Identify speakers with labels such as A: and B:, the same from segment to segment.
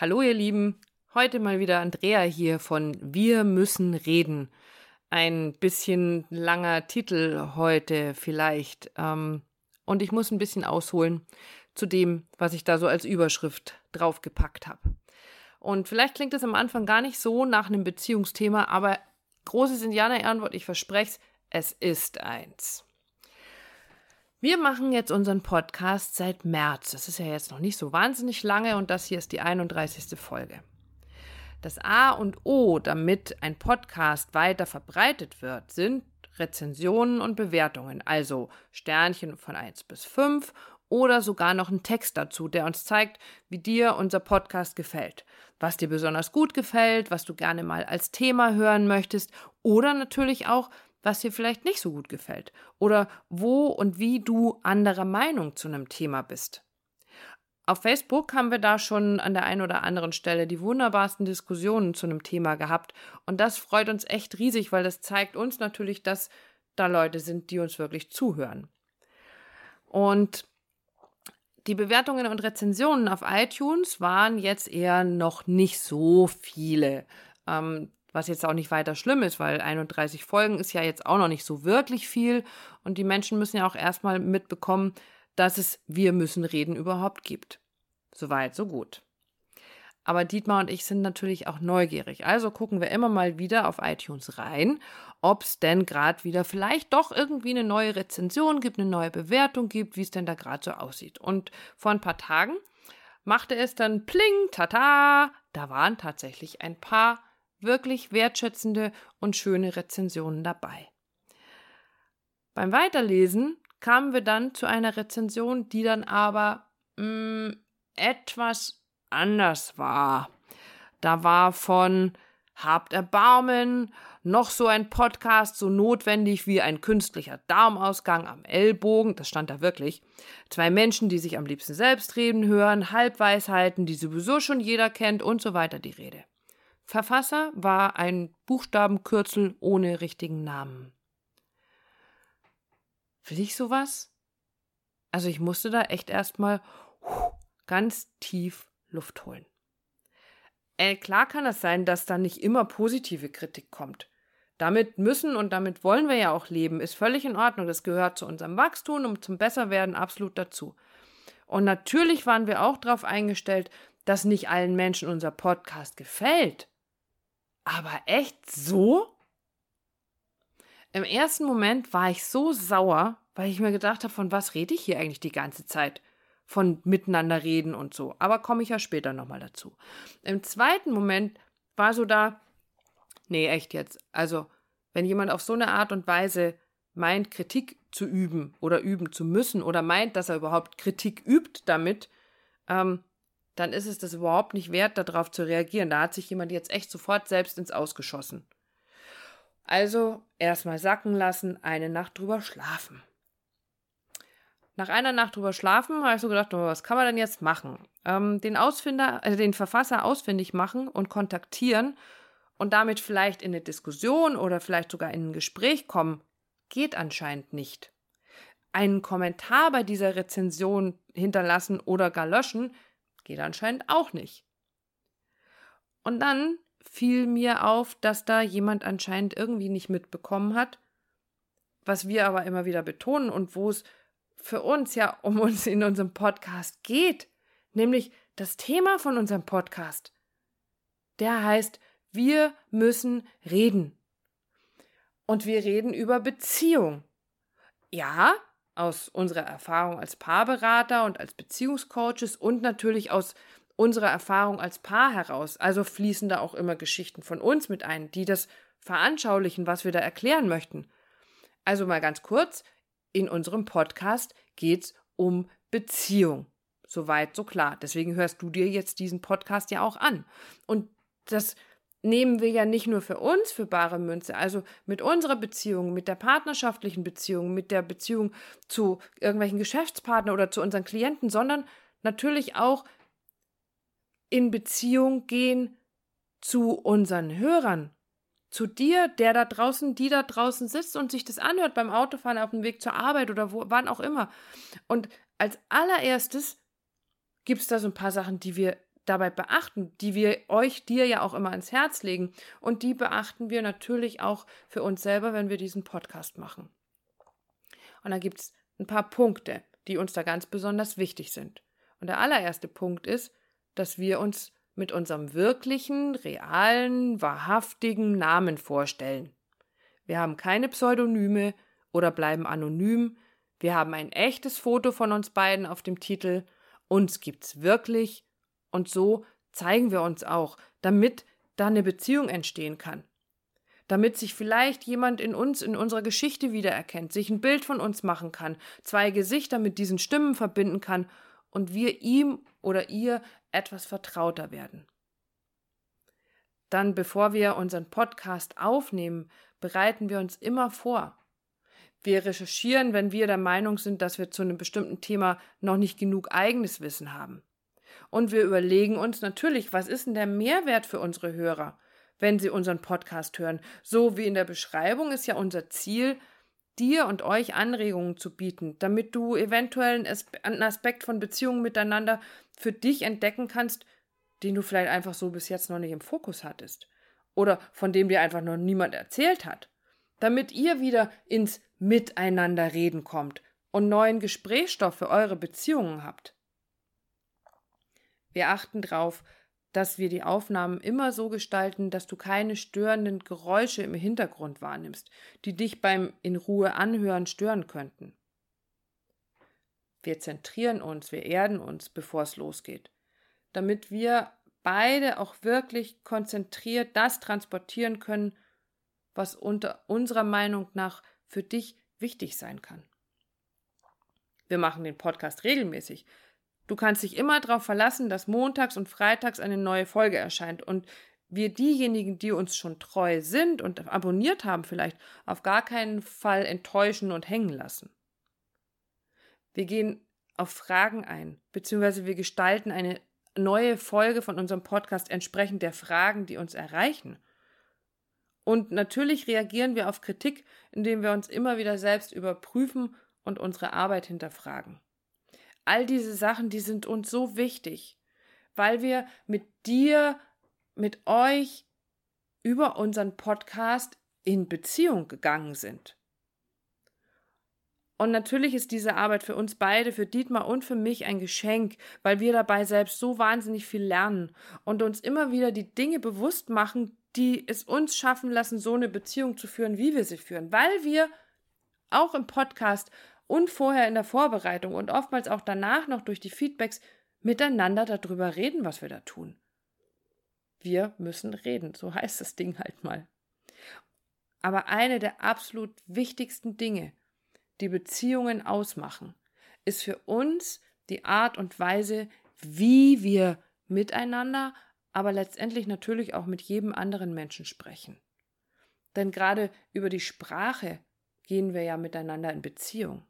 A: Hallo ihr Lieben, heute mal wieder Andrea hier von Wir müssen reden. Ein bisschen langer Titel heute vielleicht. Ähm, und ich muss ein bisschen ausholen zu dem, was ich da so als Überschrift draufgepackt habe. Und vielleicht klingt es am Anfang gar nicht so nach einem Beziehungsthema, aber großes Indianer-Ehrenwort, ich verspreche es, es ist eins. Wir machen jetzt unseren Podcast seit März. Das ist ja jetzt noch nicht so wahnsinnig lange und das hier ist die 31. Folge. Das A und O, damit ein Podcast weiter verbreitet wird, sind Rezensionen und Bewertungen, also Sternchen von 1 bis 5 oder sogar noch ein Text dazu, der uns zeigt, wie dir unser Podcast gefällt, was dir besonders gut gefällt, was du gerne mal als Thema hören möchtest oder natürlich auch, was dir vielleicht nicht so gut gefällt oder wo und wie du anderer Meinung zu einem Thema bist. Auf Facebook haben wir da schon an der einen oder anderen Stelle die wunderbarsten Diskussionen zu einem Thema gehabt und das freut uns echt riesig, weil das zeigt uns natürlich, dass da Leute sind, die uns wirklich zuhören. Und die Bewertungen und Rezensionen auf iTunes waren jetzt eher noch nicht so viele. Ähm, was jetzt auch nicht weiter schlimm ist, weil 31 Folgen ist ja jetzt auch noch nicht so wirklich viel und die Menschen müssen ja auch erstmal mitbekommen, dass es Wir müssen reden überhaupt gibt. Soweit, so gut. Aber Dietmar und ich sind natürlich auch neugierig. Also gucken wir immer mal wieder auf iTunes rein, ob es denn gerade wieder vielleicht doch irgendwie eine neue Rezension gibt, eine neue Bewertung gibt, wie es denn da gerade so aussieht. Und vor ein paar Tagen machte es dann pling, tata, da waren tatsächlich ein paar wirklich wertschätzende und schöne Rezensionen dabei. Beim Weiterlesen kamen wir dann zu einer Rezension, die dann aber mh, mm, etwas anders war. Da war von Habt Erbarmen, noch so ein Podcast so notwendig wie ein künstlicher Darmausgang am Ellbogen, das stand da wirklich. Zwei Menschen, die sich am liebsten selbst reden hören, Halbweisheiten, die sowieso schon jeder kennt und so weiter die Rede. Verfasser war ein Buchstabenkürzel ohne richtigen Namen. Will ich sowas? Also ich musste da echt erstmal ganz tief Luft holen. Äh, klar kann es sein, dass da nicht immer positive Kritik kommt. Damit müssen und damit wollen wir ja auch leben, ist völlig in Ordnung. Das gehört zu unserem Wachstum und zum Besserwerden absolut dazu. Und natürlich waren wir auch darauf eingestellt, dass nicht allen Menschen unser Podcast gefällt. Aber echt so? Im ersten Moment war ich so sauer, weil ich mir gedacht habe, von was rede ich hier eigentlich die ganze Zeit? Von miteinander reden und so. Aber komme ich ja später nochmal dazu. Im zweiten Moment war so da, nee, echt jetzt. Also, wenn jemand auf so eine Art und Weise meint, Kritik zu üben oder üben zu müssen oder meint, dass er überhaupt Kritik übt damit, ähm, dann ist es das überhaupt nicht wert, darauf zu reagieren. Da hat sich jemand jetzt echt sofort selbst ins Ausgeschossen. Also erstmal sacken lassen, eine Nacht drüber schlafen. Nach einer Nacht drüber schlafen habe ich so gedacht, oh, was kann man denn jetzt machen? Ähm, den Ausfinder, also den Verfasser ausfindig machen und kontaktieren und damit vielleicht in eine Diskussion oder vielleicht sogar in ein Gespräch kommen, geht anscheinend nicht. Einen Kommentar bei dieser Rezension hinterlassen oder gar löschen, Geht anscheinend auch nicht. Und dann fiel mir auf, dass da jemand anscheinend irgendwie nicht mitbekommen hat, was wir aber immer wieder betonen und wo es für uns ja um uns in unserem Podcast geht, nämlich das Thema von unserem Podcast. Der heißt, wir müssen reden. Und wir reden über Beziehung. Ja, aus unserer Erfahrung als Paarberater und als Beziehungscoaches und natürlich aus unserer Erfahrung als Paar heraus. Also fließen da auch immer Geschichten von uns mit ein, die das veranschaulichen, was wir da erklären möchten. Also mal ganz kurz, in unserem Podcast geht es um Beziehung. Soweit, so klar. Deswegen hörst du dir jetzt diesen Podcast ja auch an. Und das nehmen wir ja nicht nur für uns für bare Münze, also mit unserer Beziehung, mit der partnerschaftlichen Beziehung, mit der Beziehung zu irgendwelchen Geschäftspartnern oder zu unseren Klienten, sondern natürlich auch in Beziehung gehen zu unseren Hörern, zu dir, der da draußen, die da draußen sitzt und sich das anhört beim Autofahren auf dem Weg zur Arbeit oder wo, wann auch immer. Und als allererstes gibt es da so ein paar Sachen, die wir dabei beachten, die wir euch, dir ja auch immer ans Herz legen. Und die beachten wir natürlich auch für uns selber, wenn wir diesen Podcast machen. Und da gibt es ein paar Punkte, die uns da ganz besonders wichtig sind. Und der allererste Punkt ist, dass wir uns mit unserem wirklichen, realen, wahrhaftigen Namen vorstellen. Wir haben keine Pseudonyme oder bleiben anonym. Wir haben ein echtes Foto von uns beiden auf dem Titel. Uns gibt's wirklich. Und so zeigen wir uns auch, damit da eine Beziehung entstehen kann. Damit sich vielleicht jemand in uns, in unserer Geschichte wiedererkennt, sich ein Bild von uns machen kann, zwei Gesichter mit diesen Stimmen verbinden kann und wir ihm oder ihr etwas vertrauter werden. Dann, bevor wir unseren Podcast aufnehmen, bereiten wir uns immer vor. Wir recherchieren, wenn wir der Meinung sind, dass wir zu einem bestimmten Thema noch nicht genug eigenes Wissen haben. Und wir überlegen uns natürlich, was ist denn der Mehrwert für unsere Hörer, wenn sie unseren Podcast hören. So wie in der Beschreibung ist ja unser Ziel, dir und euch Anregungen zu bieten, damit du eventuell einen Aspekt von Beziehungen miteinander für dich entdecken kannst, den du vielleicht einfach so bis jetzt noch nicht im Fokus hattest oder von dem dir einfach noch niemand erzählt hat, damit ihr wieder ins Miteinander reden kommt und neuen Gesprächsstoff für eure Beziehungen habt. Wir achten darauf, dass wir die Aufnahmen immer so gestalten, dass du keine störenden Geräusche im Hintergrund wahrnimmst, die dich beim in Ruhe anhören stören könnten. Wir zentrieren uns, wir erden uns, bevor es losgeht, damit wir beide auch wirklich konzentriert das transportieren können, was unter unserer Meinung nach für dich wichtig sein kann. Wir machen den Podcast regelmäßig. Du kannst dich immer darauf verlassen, dass montags und freitags eine neue Folge erscheint und wir diejenigen, die uns schon treu sind und abonniert haben, vielleicht auf gar keinen Fall enttäuschen und hängen lassen. Wir gehen auf Fragen ein, beziehungsweise wir gestalten eine neue Folge von unserem Podcast entsprechend der Fragen, die uns erreichen. Und natürlich reagieren wir auf Kritik, indem wir uns immer wieder selbst überprüfen und unsere Arbeit hinterfragen. All diese Sachen, die sind uns so wichtig, weil wir mit dir, mit euch über unseren Podcast in Beziehung gegangen sind. Und natürlich ist diese Arbeit für uns beide, für Dietmar und für mich ein Geschenk, weil wir dabei selbst so wahnsinnig viel lernen und uns immer wieder die Dinge bewusst machen, die es uns schaffen lassen, so eine Beziehung zu führen, wie wir sie führen, weil wir auch im Podcast und vorher in der Vorbereitung und oftmals auch danach noch durch die Feedbacks miteinander darüber reden, was wir da tun. Wir müssen reden, so heißt das Ding halt mal. Aber eine der absolut wichtigsten Dinge, die Beziehungen ausmachen, ist für uns die Art und Weise, wie wir miteinander, aber letztendlich natürlich auch mit jedem anderen Menschen sprechen. Denn gerade über die Sprache gehen wir ja miteinander in Beziehung.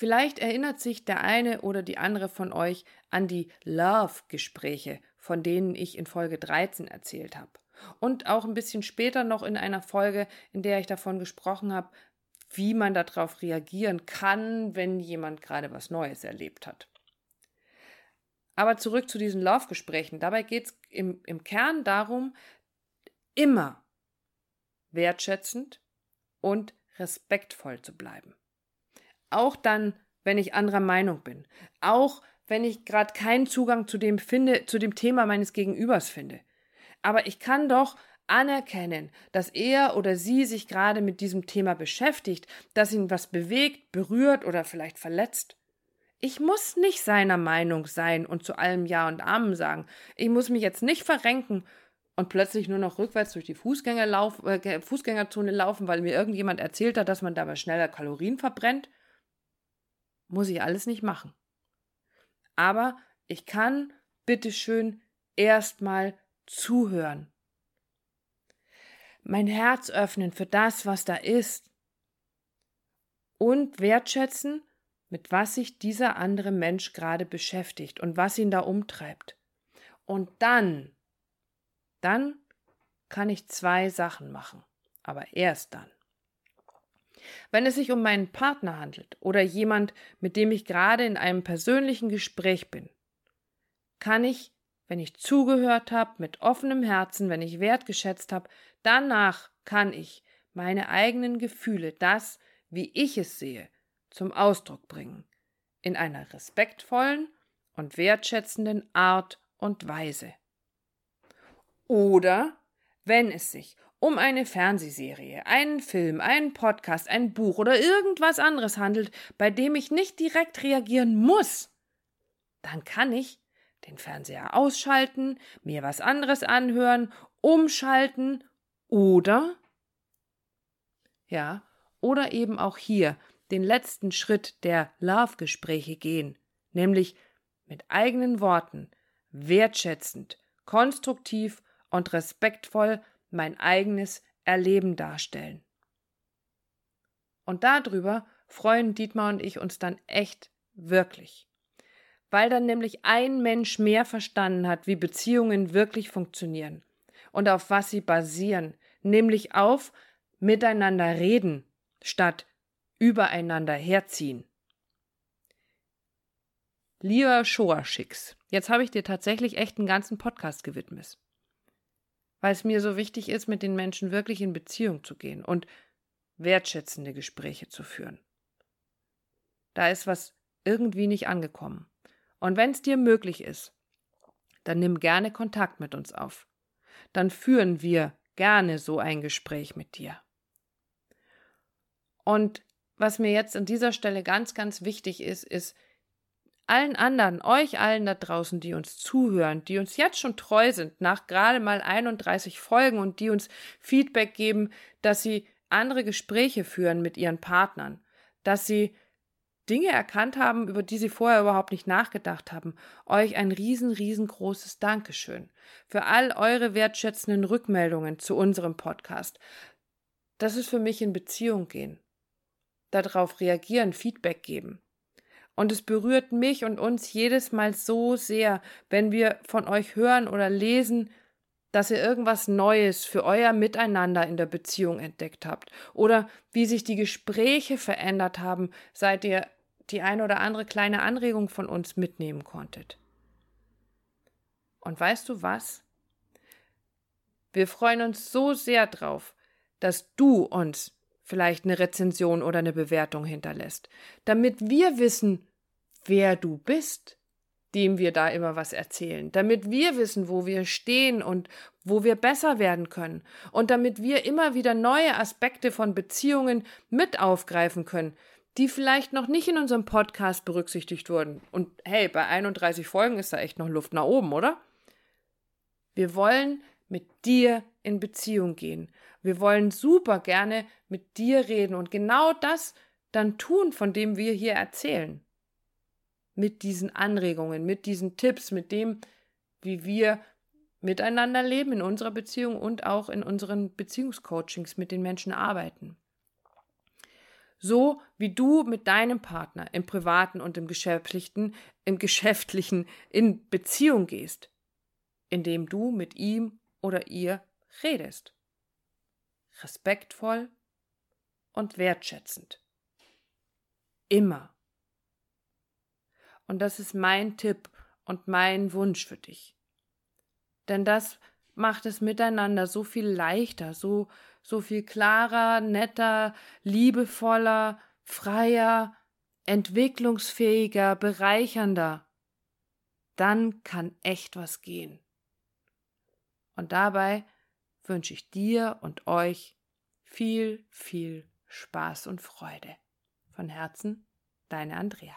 A: Vielleicht erinnert sich der eine oder die andere von euch an die Love-Gespräche, von denen ich in Folge 13 erzählt habe. Und auch ein bisschen später noch in einer Folge, in der ich davon gesprochen habe, wie man darauf reagieren kann, wenn jemand gerade was Neues erlebt hat. Aber zurück zu diesen Laufgesprächen. Dabei geht es im, im Kern darum, immer wertschätzend und respektvoll zu bleiben. Auch dann, wenn ich anderer Meinung bin. Auch wenn ich gerade keinen Zugang zu dem finde, zu dem Thema meines Gegenübers finde. Aber ich kann doch anerkennen, dass er oder sie sich gerade mit diesem Thema beschäftigt, dass ihn was bewegt, berührt oder vielleicht verletzt. Ich muss nicht seiner Meinung sein und zu allem Ja und Amen sagen. Ich muss mich jetzt nicht verrenken und plötzlich nur noch rückwärts durch die Fußgängerlauf, äh, Fußgängerzone laufen, weil mir irgendjemand erzählt hat, dass man dabei schneller Kalorien verbrennt. Muss ich alles nicht machen. Aber ich kann bitteschön erstmal zuhören mein Herz öffnen für das, was da ist und wertschätzen, mit was sich dieser andere Mensch gerade beschäftigt und was ihn da umtreibt. Und dann, dann kann ich zwei Sachen machen, aber erst dann. Wenn es sich um meinen Partner handelt oder jemand, mit dem ich gerade in einem persönlichen Gespräch bin, kann ich, wenn ich zugehört habe, mit offenem Herzen, wenn ich wertgeschätzt habe, danach kann ich meine eigenen Gefühle, das, wie ich es sehe, zum Ausdruck bringen, in einer respektvollen und wertschätzenden Art und Weise. Oder wenn es sich um eine Fernsehserie, einen Film, einen Podcast, ein Buch oder irgendwas anderes handelt, bei dem ich nicht direkt reagieren muss, dann kann ich den Fernseher ausschalten, mir was anderes anhören, umschalten oder ja, oder eben auch hier den letzten Schritt der Love-Gespräche gehen, nämlich mit eigenen Worten, wertschätzend, konstruktiv und respektvoll mein eigenes Erleben darstellen. Und darüber freuen Dietmar und ich uns dann echt wirklich. Weil dann nämlich ein Mensch mehr verstanden hat, wie Beziehungen wirklich funktionieren und auf was sie basieren, nämlich auf miteinander reden statt übereinander herziehen. Lieber Schoaschix, jetzt habe ich dir tatsächlich echt einen ganzen Podcast gewidmet weil es mir so wichtig ist, mit den Menschen wirklich in Beziehung zu gehen und wertschätzende Gespräche zu führen. Da ist was irgendwie nicht angekommen. Und wenn es dir möglich ist, dann nimm gerne Kontakt mit uns auf. Dann führen wir gerne so ein Gespräch mit dir. Und was mir jetzt an dieser Stelle ganz, ganz wichtig ist, ist, allen anderen, euch allen da draußen, die uns zuhören, die uns jetzt schon treu sind, nach gerade mal 31 Folgen und die uns Feedback geben, dass sie andere Gespräche führen mit ihren Partnern, dass sie Dinge erkannt haben, über die sie vorher überhaupt nicht nachgedacht haben. Euch ein riesen, riesengroßes Dankeschön für all eure wertschätzenden Rückmeldungen zu unserem Podcast. Das ist für mich in Beziehung gehen. Darauf reagieren, Feedback geben. Und es berührt mich und uns jedes Mal so sehr, wenn wir von euch hören oder lesen, dass ihr irgendwas Neues für euer Miteinander in der Beziehung entdeckt habt oder wie sich die Gespräche verändert haben, seit ihr die eine oder andere kleine Anregung von uns mitnehmen konntet. Und weißt du was? Wir freuen uns so sehr drauf, dass du uns vielleicht eine Rezension oder eine Bewertung hinterlässt, damit wir wissen, wer du bist, dem wir da immer was erzählen, damit wir wissen, wo wir stehen und wo wir besser werden können und damit wir immer wieder neue Aspekte von Beziehungen mit aufgreifen können, die vielleicht noch nicht in unserem Podcast berücksichtigt wurden. Und hey, bei 31 Folgen ist da echt noch Luft nach oben, oder? Wir wollen mit dir in Beziehung gehen. Wir wollen super gerne mit dir reden und genau das dann tun, von dem wir hier erzählen mit diesen Anregungen, mit diesen Tipps, mit dem, wie wir miteinander leben in unserer Beziehung und auch in unseren Beziehungscoachings mit den Menschen arbeiten. So wie du mit deinem Partner im privaten und im geschäftlichen, im geschäftlichen in Beziehung gehst, indem du mit ihm oder ihr redest. Respektvoll und wertschätzend. Immer. Und das ist mein Tipp und mein Wunsch für dich. Denn das macht es miteinander so viel leichter, so, so viel klarer, netter, liebevoller, freier, entwicklungsfähiger, bereichernder. Dann kann echt was gehen. Und dabei wünsche ich dir und euch viel, viel Spaß und Freude. Von Herzen, deine Andrea.